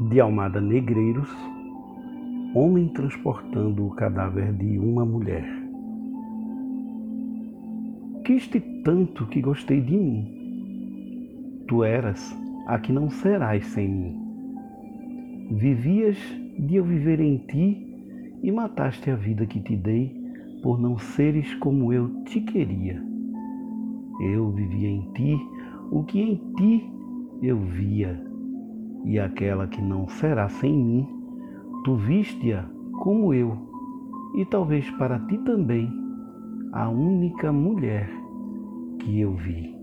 de Almada Negreiros, homem transportando o cadáver de uma mulher. Quiste tanto que gostei de mim. Tu eras a que não serás sem mim. Vivias de eu viver em ti e mataste a vida que te dei por não seres como eu te queria. Eu vivia em ti o que em ti eu via e aquela que não será sem mim, tu viste-a como eu, e talvez para ti também, a única mulher que eu vi.